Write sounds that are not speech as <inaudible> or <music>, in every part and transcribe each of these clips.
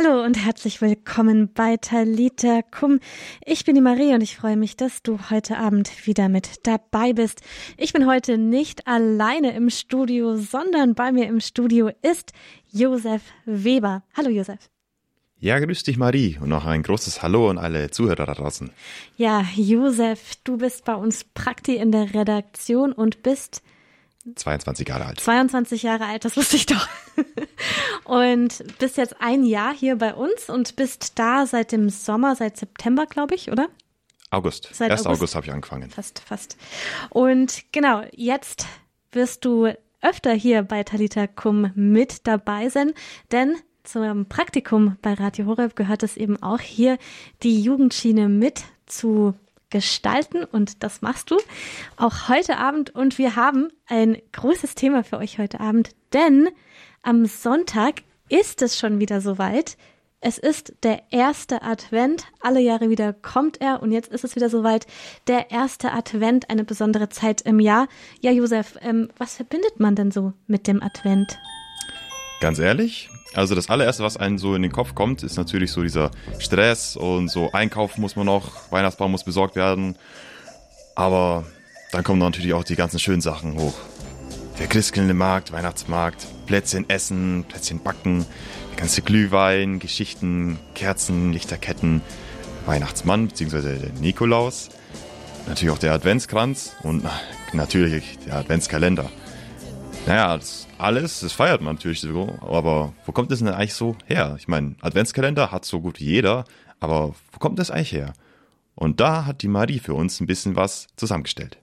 Hallo und herzlich willkommen bei Talita Kum. Ich bin die Marie und ich freue mich, dass du heute Abend wieder mit dabei bist. Ich bin heute nicht alleine im Studio, sondern bei mir im Studio ist Josef Weber. Hallo Josef. Ja, grüß dich Marie und noch ein großes Hallo an alle Zuhörer da draußen. Ja, Josef, du bist bei uns Prakti in der Redaktion und bist 22 Jahre alt. 22 Jahre alt, das wusste ich doch. und bist jetzt ein Jahr hier bei uns und bist da seit dem Sommer, seit September, glaube ich, oder? August. Seit 1. August, August habe ich angefangen. Fast, fast. Und genau, jetzt wirst du öfter hier bei Talita Kum mit dabei sein, denn zum Praktikum bei Radio Horeb gehört es eben auch hier die Jugendschiene mit zu gestalten und das machst du auch heute Abend und wir haben ein großes Thema für euch heute Abend, denn am Sonntag ist es schon wieder soweit. Es ist der erste Advent. Alle Jahre wieder kommt er und jetzt ist es wieder soweit. Der erste Advent, eine besondere Zeit im Jahr. Ja, Josef, ähm, was verbindet man denn so mit dem Advent? Ganz ehrlich, also das allererste, was einem so in den Kopf kommt, ist natürlich so dieser Stress und so einkaufen muss man noch, Weihnachtsbaum muss besorgt werden. Aber dann kommen natürlich auch die ganzen schönen Sachen hoch. Der christkindlende Markt, Weihnachtsmarkt, Plätzchen essen, Plätzchen backen, der ganze Glühwein, Geschichten, Kerzen, Lichterketten, Weihnachtsmann bzw. der Nikolaus, natürlich auch der Adventskranz und natürlich der Adventskalender. Naja, das alles, das feiert man natürlich so, aber wo kommt das denn eigentlich so her? Ich meine, Adventskalender hat so gut wie jeder, aber wo kommt das eigentlich her? Und da hat die Marie für uns ein bisschen was zusammengestellt.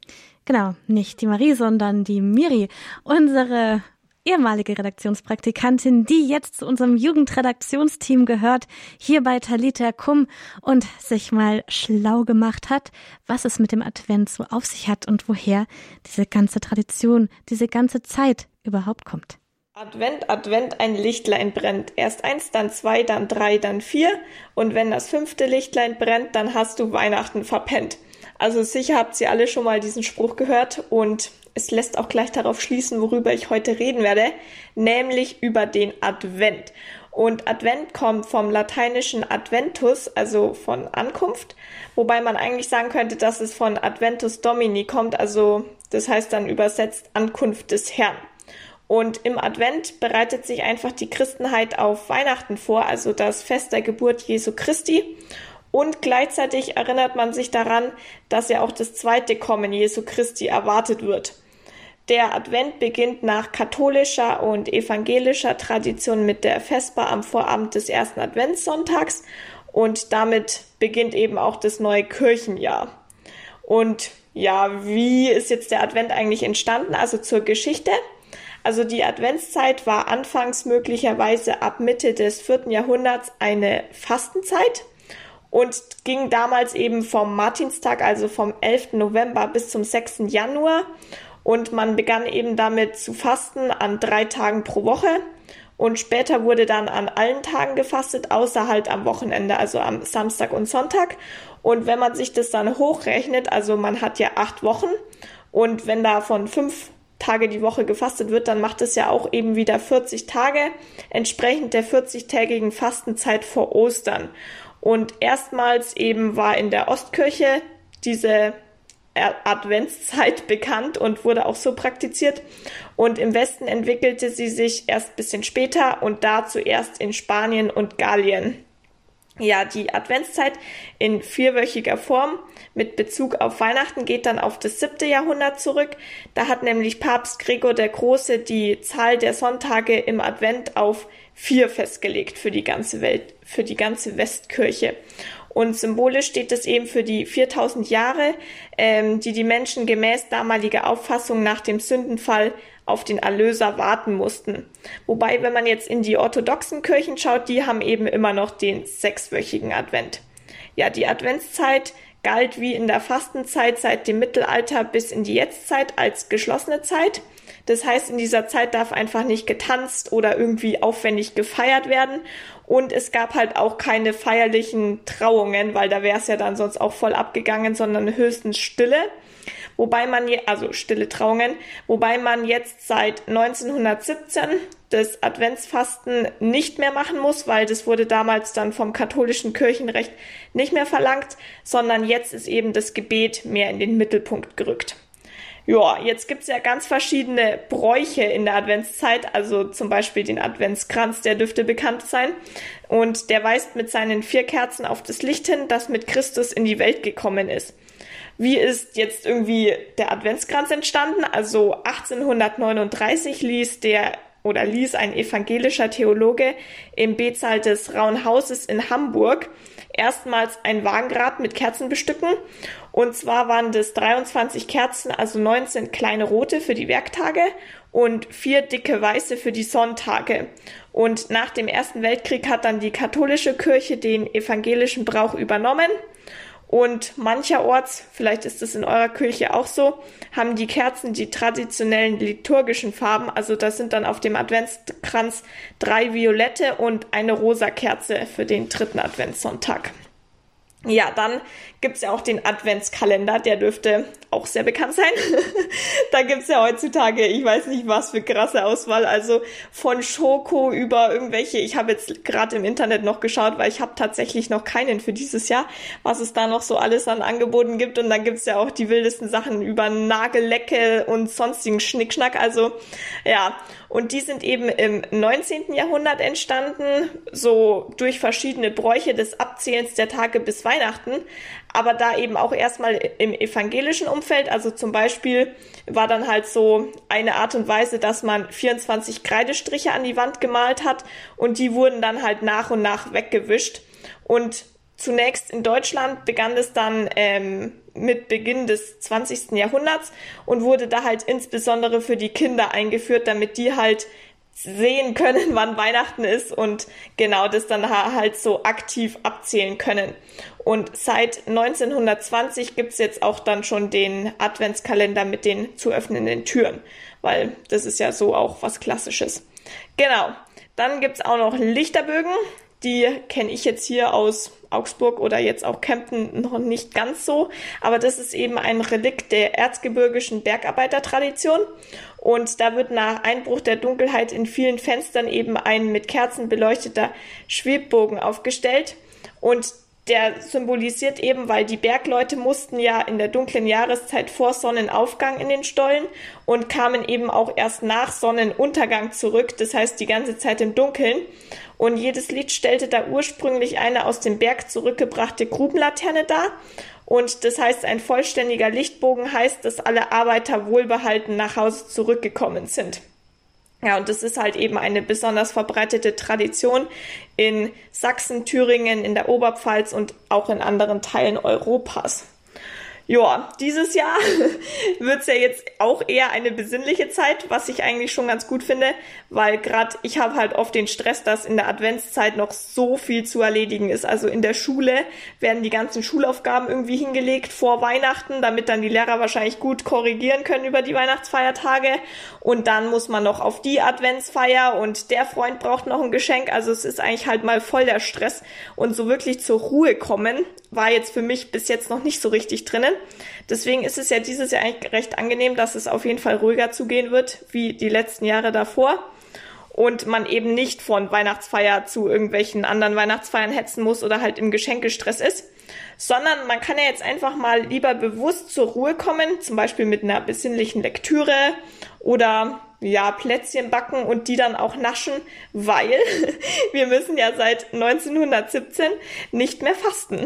Genau, nicht die Marie, sondern die Miri, unsere ehemalige Redaktionspraktikantin, die jetzt zu unserem Jugendredaktionsteam gehört, hier bei Talita Kum und sich mal schlau gemacht hat, was es mit dem Advent so auf sich hat und woher diese ganze Tradition, diese ganze Zeit überhaupt kommt. Advent, Advent, ein Lichtlein brennt. Erst eins, dann zwei, dann drei, dann vier. Und wenn das fünfte Lichtlein brennt, dann hast du Weihnachten verpennt. Also sicher habt ihr alle schon mal diesen Spruch gehört und es lässt auch gleich darauf schließen, worüber ich heute reden werde, nämlich über den Advent. Und Advent kommt vom lateinischen Adventus, also von Ankunft, wobei man eigentlich sagen könnte, dass es von Adventus Domini kommt, also das heißt dann übersetzt Ankunft des Herrn. Und im Advent bereitet sich einfach die Christenheit auf Weihnachten vor, also das Fest der Geburt Jesu Christi. Und gleichzeitig erinnert man sich daran, dass ja auch das zweite Kommen Jesu Christi erwartet wird. Der Advent beginnt nach katholischer und evangelischer Tradition mit der Vesper am Vorabend des ersten Adventssonntags und damit beginnt eben auch das neue Kirchenjahr. Und ja, wie ist jetzt der Advent eigentlich entstanden? Also zur Geschichte. Also die Adventszeit war anfangs möglicherweise ab Mitte des vierten Jahrhunderts eine Fastenzeit und ging damals eben vom Martinstag, also vom 11. November bis zum 6. Januar und man begann eben damit zu fasten an drei Tagen pro Woche. Und später wurde dann an allen Tagen gefastet, außer halt am Wochenende, also am Samstag und Sonntag. Und wenn man sich das dann hochrechnet, also man hat ja acht Wochen und wenn davon fünf Tage die Woche gefastet wird, dann macht es ja auch eben wieder 40 Tage, entsprechend der 40-tägigen Fastenzeit vor Ostern. Und erstmals eben war in der Ostkirche diese Adventszeit bekannt und wurde auch so praktiziert. Und im Westen entwickelte sie sich erst ein bisschen später und da zuerst in Spanien und Gallien. Ja, die Adventszeit in vierwöchiger Form mit Bezug auf Weihnachten geht dann auf das siebte Jahrhundert zurück. Da hat nämlich Papst Gregor der Große die Zahl der Sonntage im Advent auf vier festgelegt für die ganze Welt, für die ganze Westkirche. Und symbolisch steht es eben für die 4000 Jahre, ähm, die die Menschen gemäß damaliger Auffassung nach dem Sündenfall auf den Erlöser warten mussten. Wobei, wenn man jetzt in die orthodoxen Kirchen schaut, die haben eben immer noch den sechswöchigen Advent. Ja, die Adventszeit galt wie in der Fastenzeit seit dem Mittelalter bis in die Jetztzeit als geschlossene Zeit. Das heißt, in dieser Zeit darf einfach nicht getanzt oder irgendwie aufwendig gefeiert werden. Und es gab halt auch keine feierlichen Trauungen, weil da wäre es ja dann sonst auch voll abgegangen, sondern höchstens Stille. Wobei man, je, also stille Trauungen, wobei man jetzt seit 1917 das Adventsfasten nicht mehr machen muss, weil das wurde damals dann vom katholischen Kirchenrecht nicht mehr verlangt, sondern jetzt ist eben das Gebet mehr in den Mittelpunkt gerückt. Ja, jetzt gibt's ja ganz verschiedene Bräuche in der Adventszeit, also zum Beispiel den Adventskranz, der dürfte bekannt sein. Und der weist mit seinen vier Kerzen auf das Licht hin, das mit Christus in die Welt gekommen ist. Wie ist jetzt irgendwie der Adventskranz entstanden? Also 1839 ließ der oder ließ ein evangelischer Theologe im Betsaal des Rauen Hauses in Hamburg erstmals ein Wagenrad mit Kerzen bestücken. Und zwar waren das 23 Kerzen, also 19 kleine rote für die Werktage und vier dicke weiße für die Sonntage. Und nach dem Ersten Weltkrieg hat dann die katholische Kirche den evangelischen Brauch übernommen und mancherorts, vielleicht ist es in eurer Kirche auch so, haben die Kerzen die traditionellen liturgischen Farben. Also das sind dann auf dem Adventskranz drei violette und eine rosa Kerze für den dritten Adventssonntag. Ja, dann gibt's ja auch den Adventskalender, der dürfte auch sehr bekannt sein. <laughs> da gibt's ja heutzutage, ich weiß nicht was für krasse Auswahl, also von Schoko über irgendwelche, ich habe jetzt gerade im Internet noch geschaut, weil ich habe tatsächlich noch keinen für dieses Jahr, was es da noch so alles an Angeboten gibt. Und dann gibt's ja auch die wildesten Sachen über Nagellecke und sonstigen Schnickschnack, also ja, und die sind eben im 19. Jahrhundert entstanden, so durch verschiedene Bräuche des Abzählens der Tage bis Weihnachten, aber da eben auch erstmal im evangelischen Umfeld. Also zum Beispiel war dann halt so eine Art und Weise, dass man 24 Kreidestriche an die Wand gemalt hat und die wurden dann halt nach und nach weggewischt. Und zunächst in Deutschland begann es dann ähm, mit Beginn des 20. Jahrhunderts und wurde da halt insbesondere für die Kinder eingeführt, damit die halt sehen können, <laughs> wann Weihnachten ist und genau das dann halt so aktiv abzählen können. Und seit 1920 gibt's jetzt auch dann schon den Adventskalender mit den zu öffnenden Türen, weil das ist ja so auch was Klassisches. Genau. Dann gibt's auch noch Lichterbögen. Die kenne ich jetzt hier aus Augsburg oder jetzt auch Kempten noch nicht ganz so, aber das ist eben ein Relikt der erzgebirgischen Bergarbeitertradition. Und da wird nach Einbruch der Dunkelheit in vielen Fenstern eben ein mit Kerzen beleuchteter Schwebbogen aufgestellt. Und der symbolisiert eben, weil die Bergleute mussten ja in der dunklen Jahreszeit vor Sonnenaufgang in den Stollen und kamen eben auch erst nach Sonnenuntergang zurück, das heißt die ganze Zeit im Dunkeln. Und jedes Lied stellte da ursprünglich eine aus dem Berg zurückgebrachte Grubenlaterne dar. Und das heißt, ein vollständiger Lichtbogen heißt, dass alle Arbeiter wohlbehalten nach Hause zurückgekommen sind. Ja, und das ist halt eben eine besonders verbreitete Tradition in Sachsen, Thüringen, in der Oberpfalz und auch in anderen Teilen Europas. Ja, dieses Jahr <laughs> wird's ja jetzt auch eher eine besinnliche Zeit, was ich eigentlich schon ganz gut finde, weil gerade ich habe halt oft den Stress, dass in der Adventszeit noch so viel zu erledigen ist. Also in der Schule werden die ganzen Schulaufgaben irgendwie hingelegt vor Weihnachten, damit dann die Lehrer wahrscheinlich gut korrigieren können über die Weihnachtsfeiertage. Und dann muss man noch auf die Adventsfeier und der Freund braucht noch ein Geschenk. Also es ist eigentlich halt mal voll der Stress und so wirklich zur Ruhe kommen war jetzt für mich bis jetzt noch nicht so richtig drinnen. Deswegen ist es ja dieses Jahr eigentlich recht angenehm, dass es auf jeden Fall ruhiger zugehen wird wie die letzten Jahre davor und man eben nicht von Weihnachtsfeier zu irgendwelchen anderen Weihnachtsfeiern hetzen muss oder halt im Geschenkestress ist, sondern man kann ja jetzt einfach mal lieber bewusst zur Ruhe kommen, zum Beispiel mit einer besinnlichen Lektüre oder ja, Plätzchen backen und die dann auch naschen, weil <laughs> wir müssen ja seit 1917 nicht mehr fasten.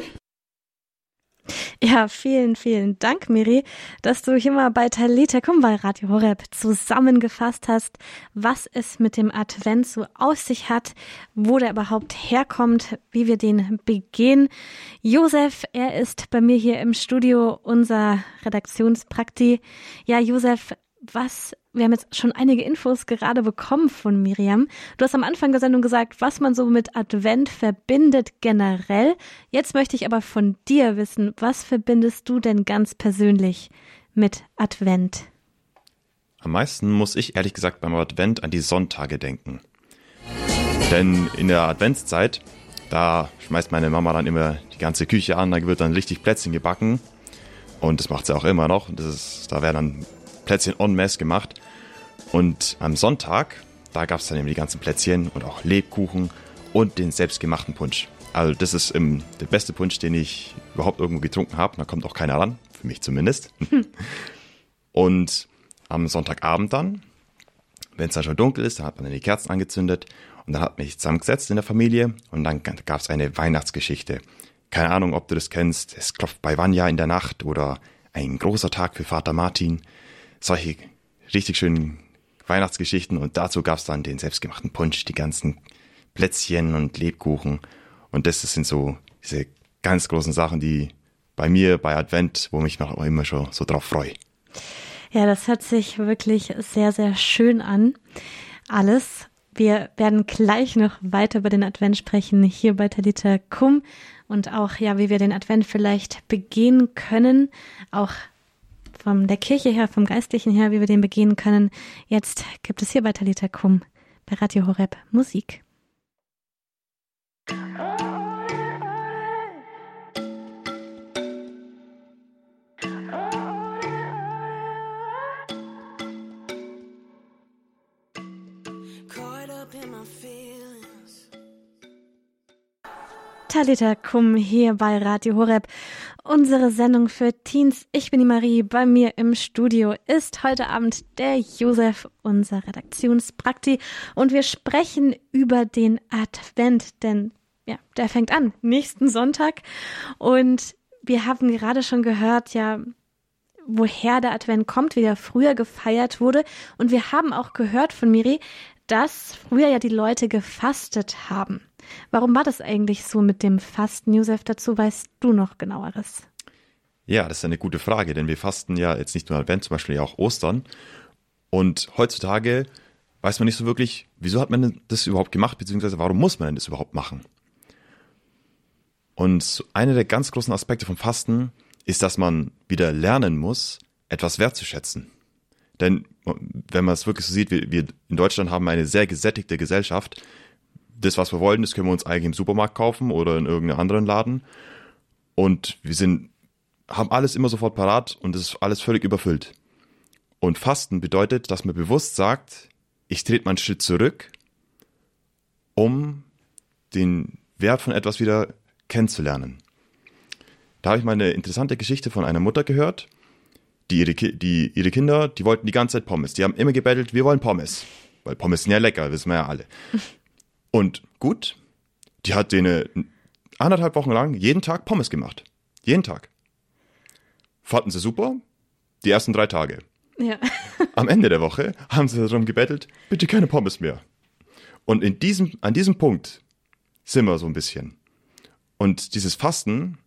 Ja, vielen, vielen Dank, Miri, dass du hier mal bei Talita bei Radio Horeb zusammengefasst hast, was es mit dem Advent so aus sich hat, wo der überhaupt herkommt, wie wir den begehen. Josef, er ist bei mir hier im Studio, unser Redaktionsprakti. Ja, Josef, was wir haben jetzt schon einige Infos gerade bekommen von Miriam. Du hast am Anfang der Sendung gesagt, was man so mit Advent verbindet generell. Jetzt möchte ich aber von dir wissen, was verbindest du denn ganz persönlich mit Advent? Am meisten muss ich ehrlich gesagt beim Advent an die Sonntage denken. Denn in der Adventszeit, da schmeißt meine Mama dann immer die ganze Küche an, da wird dann richtig Plätzchen gebacken. Und das macht sie auch immer noch. Das ist, da werden dann Plätzchen en masse gemacht. Und am Sonntag, da gab es dann eben die ganzen Plätzchen und auch Lebkuchen und den selbstgemachten Punsch. Also das ist ähm, der beste Punsch, den ich überhaupt irgendwo getrunken habe. Da kommt auch keiner ran, für mich zumindest. Hm. <laughs> Und am Sonntagabend dann, wenn es dann schon dunkel ist, dann hat man dann die Kerzen angezündet und dann hat man sich zusammengesetzt in der Familie und dann gab es eine Weihnachtsgeschichte. Keine Ahnung, ob du das kennst. Es klopft bei Vanya in der Nacht oder ein großer Tag für Vater Martin. Solche richtig schönen Weihnachtsgeschichten und dazu gab es dann den selbstgemachten Punsch, die ganzen Plätzchen und Lebkuchen. Und das sind so diese ganz großen Sachen, die bei mir bei Advent, wo mich noch immer schon so drauf freue. Ja, das hört sich wirklich sehr, sehr schön an. Alles. Wir werden gleich noch weiter über den Advent sprechen, hier bei Talita Kum und auch, ja, wie wir den Advent vielleicht begehen können, auch von der Kirche her, vom Geistlichen her, wie wir den begehen können. Jetzt gibt es hier bei Talita Kum bei Radio Horeb Musik. Talita Kum hier bei Radio Horeb. Unsere Sendung für Teens. Ich bin die Marie. Bei mir im Studio ist heute Abend der Josef, unser Redaktionsprakti. Und wir sprechen über den Advent, denn ja, der fängt an nächsten Sonntag. Und wir haben gerade schon gehört, ja, woher der Advent kommt, wie der früher gefeiert wurde. Und wir haben auch gehört von Miri, dass früher ja die Leute gefastet haben. Warum war das eigentlich so mit dem Fasten? Josef, dazu weißt du noch genaueres. Ja, das ist eine gute Frage, denn wir fasten ja jetzt nicht nur Advent, zum Beispiel ja auch Ostern. Und heutzutage weiß man nicht so wirklich, wieso hat man das überhaupt gemacht, beziehungsweise warum muss man denn das überhaupt machen? Und einer der ganz großen Aspekte vom Fasten ist, dass man wieder lernen muss, etwas wertzuschätzen. Denn wenn man es wirklich so sieht, wir, wir in Deutschland haben eine sehr gesättigte Gesellschaft das, was wir wollen, das können wir uns eigentlich im Supermarkt kaufen oder in irgendeinem anderen Laden. Und wir sind, haben alles immer sofort parat und es ist alles völlig überfüllt. Und Fasten bedeutet, dass man bewusst sagt, ich trete mal einen Schritt zurück, um den Wert von etwas wieder kennenzulernen. Da habe ich mal eine interessante Geschichte von einer Mutter gehört, die ihre, die ihre Kinder, die wollten die ganze Zeit Pommes. Die haben immer gebettelt, wir wollen Pommes. Weil Pommes sind ja lecker, wissen wir ja alle. Und gut, die hat denen anderthalb Wochen lang jeden Tag Pommes gemacht. Jeden Tag. Fanden sie super, die ersten drei Tage. Ja. <laughs> Am Ende der Woche haben sie darum gebettelt, bitte keine Pommes mehr. Und in diesem, an diesem Punkt sind wir so ein bisschen. Und dieses Fasten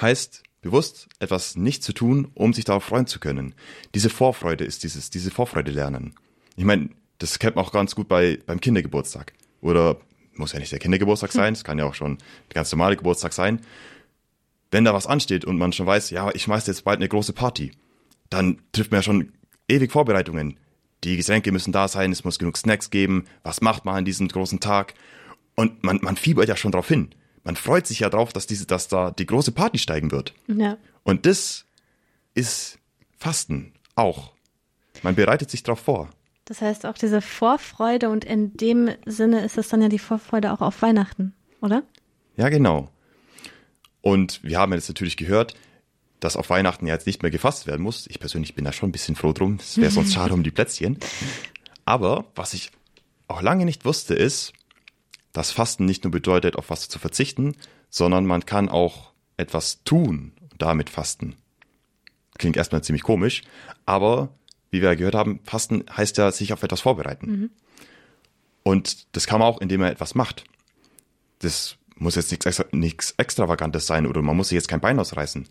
heißt, bewusst etwas nicht zu tun, um sich darauf freuen zu können. Diese Vorfreude ist dieses, diese Vorfreude lernen. Ich meine, das kennt man auch ganz gut bei, beim Kindergeburtstag oder muss ja nicht der Kindergeburtstag sein, es kann ja auch schon der ganz normale Geburtstag sein. Wenn da was ansteht und man schon weiß, ja, ich schmeiße jetzt bald eine große Party, dann trifft man ja schon ewig Vorbereitungen. Die Getränke müssen da sein, es muss genug Snacks geben, was macht man an diesem großen Tag? Und man, man fiebert ja schon drauf hin. Man freut sich ja drauf, dass diese, dass da die große Party steigen wird. Ja. Und das ist Fasten auch. Man bereitet sich darauf vor. Das heißt auch diese Vorfreude und in dem Sinne ist es dann ja die Vorfreude auch auf Weihnachten, oder? Ja, genau. Und wir haben jetzt natürlich gehört, dass auf Weihnachten ja jetzt nicht mehr gefasst werden muss. Ich persönlich bin da schon ein bisschen froh drum. Es wäre sonst <laughs> schade um die Plätzchen. Aber was ich auch lange nicht wusste, ist, dass Fasten nicht nur bedeutet, auf was zu verzichten, sondern man kann auch etwas tun und damit fasten. Klingt erstmal ziemlich komisch, aber wie wir gehört haben, Fasten heißt ja sich auf etwas vorbereiten. Mhm. Und das kann man auch, indem man etwas macht. Das muss jetzt nichts, extra, nichts Extravagantes sein oder man muss sich jetzt kein Bein ausreißen.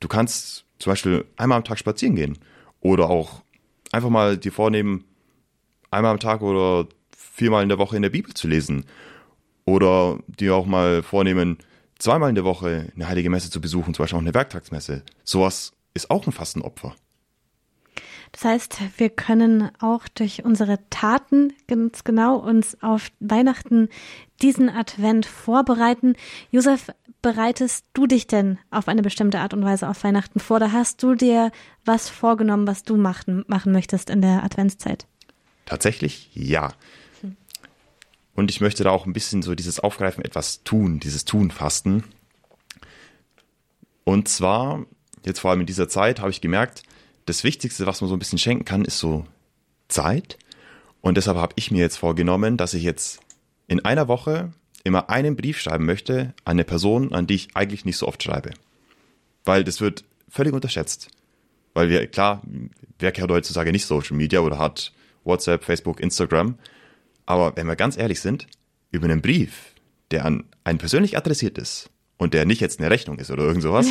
Du kannst zum Beispiel einmal am Tag spazieren gehen oder auch einfach mal dir vornehmen, einmal am Tag oder viermal in der Woche in der Bibel zu lesen oder dir auch mal vornehmen, zweimal in der Woche eine heilige Messe zu besuchen, zum Beispiel auch eine Werktagsmesse. Sowas ist auch ein Fastenopfer. Das heißt, wir können auch durch unsere Taten ganz genau uns auf Weihnachten diesen Advent vorbereiten. Josef, bereitest du dich denn auf eine bestimmte Art und Weise auf Weihnachten vor? Da hast du dir was vorgenommen, was du machen, machen möchtest in der Adventszeit? Tatsächlich ja. Und ich möchte da auch ein bisschen so dieses Aufgreifen, etwas tun, dieses Tun-Fasten. Und zwar, jetzt vor allem in dieser Zeit, habe ich gemerkt, das Wichtigste, was man so ein bisschen schenken kann, ist so Zeit. Und deshalb habe ich mir jetzt vorgenommen, dass ich jetzt in einer Woche immer einen Brief schreiben möchte an eine Person, an die ich eigentlich nicht so oft schreibe. Weil das wird völlig unterschätzt. Weil wir, klar, wer kennt heutzutage nicht Social Media oder hat WhatsApp, Facebook, Instagram. Aber wenn wir ganz ehrlich sind, über einen Brief, der an einen persönlich adressiert ist und der nicht jetzt eine Rechnung ist oder irgend sowas,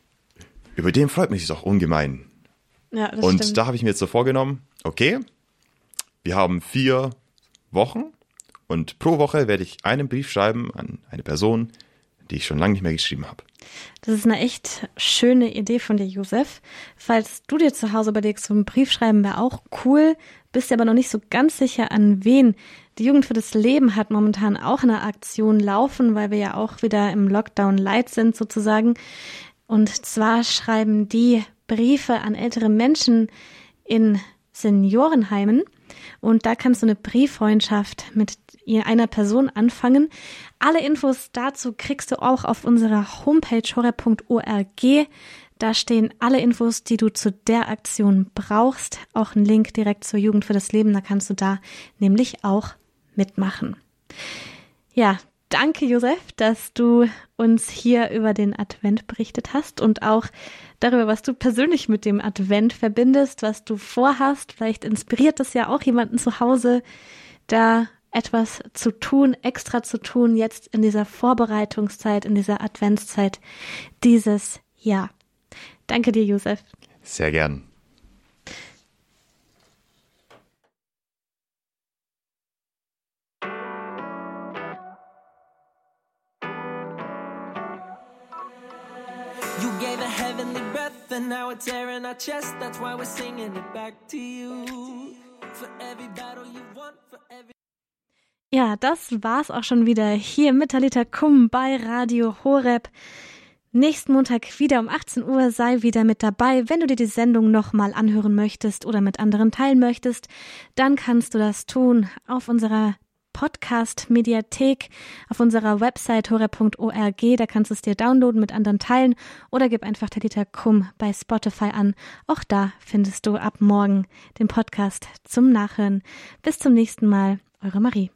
<laughs> über den freut mich doch ungemein. Ja, das und stimmt. da habe ich mir jetzt so vorgenommen, okay, wir haben vier Wochen und pro Woche werde ich einen Brief schreiben an eine Person, die ich schon lange nicht mehr geschrieben habe. Das ist eine echt schöne Idee von dir, Josef. Falls du dir zu Hause überlegst, so einen Brief schreiben wäre auch cool, bist dir aber noch nicht so ganz sicher, an wen. Die Jugend für das Leben hat momentan auch eine Aktion laufen, weil wir ja auch wieder im Lockdown light sind sozusagen. Und zwar schreiben die Briefe an ältere Menschen in Seniorenheimen. Und da kannst du eine Brieffreundschaft mit einer Person anfangen. Alle Infos dazu kriegst du auch auf unserer Homepage horror.org. Da stehen alle Infos, die du zu der Aktion brauchst. Auch ein Link direkt zur Jugend für das Leben. Da kannst du da nämlich auch mitmachen. Ja, danke Josef, dass du uns hier über den Advent berichtet hast und auch darüber, was du persönlich mit dem Advent verbindest, was du vorhast. Vielleicht inspiriert es ja auch jemanden zu Hause, da etwas zu tun, extra zu tun, jetzt in dieser Vorbereitungszeit, in dieser Adventszeit dieses Jahr. Danke dir, Josef. Sehr gern. And now air in our chest. That's why we're singing it back to you. For every battle you won, for every ja, das war's auch schon wieder hier mit Talita Kum bei Radio Horeb. Nächsten Montag wieder um 18 Uhr sei wieder mit dabei. Wenn du dir die Sendung nochmal anhören möchtest oder mit anderen teilen möchtest, dann kannst du das tun auf unserer Podcast Mediathek auf unserer Website horeb.org. Da kannst du es dir downloaden, mit anderen teilen oder gib einfach Talita Kum bei Spotify an. Auch da findest du ab morgen den Podcast zum Nachhören. Bis zum nächsten Mal. Eure Marie.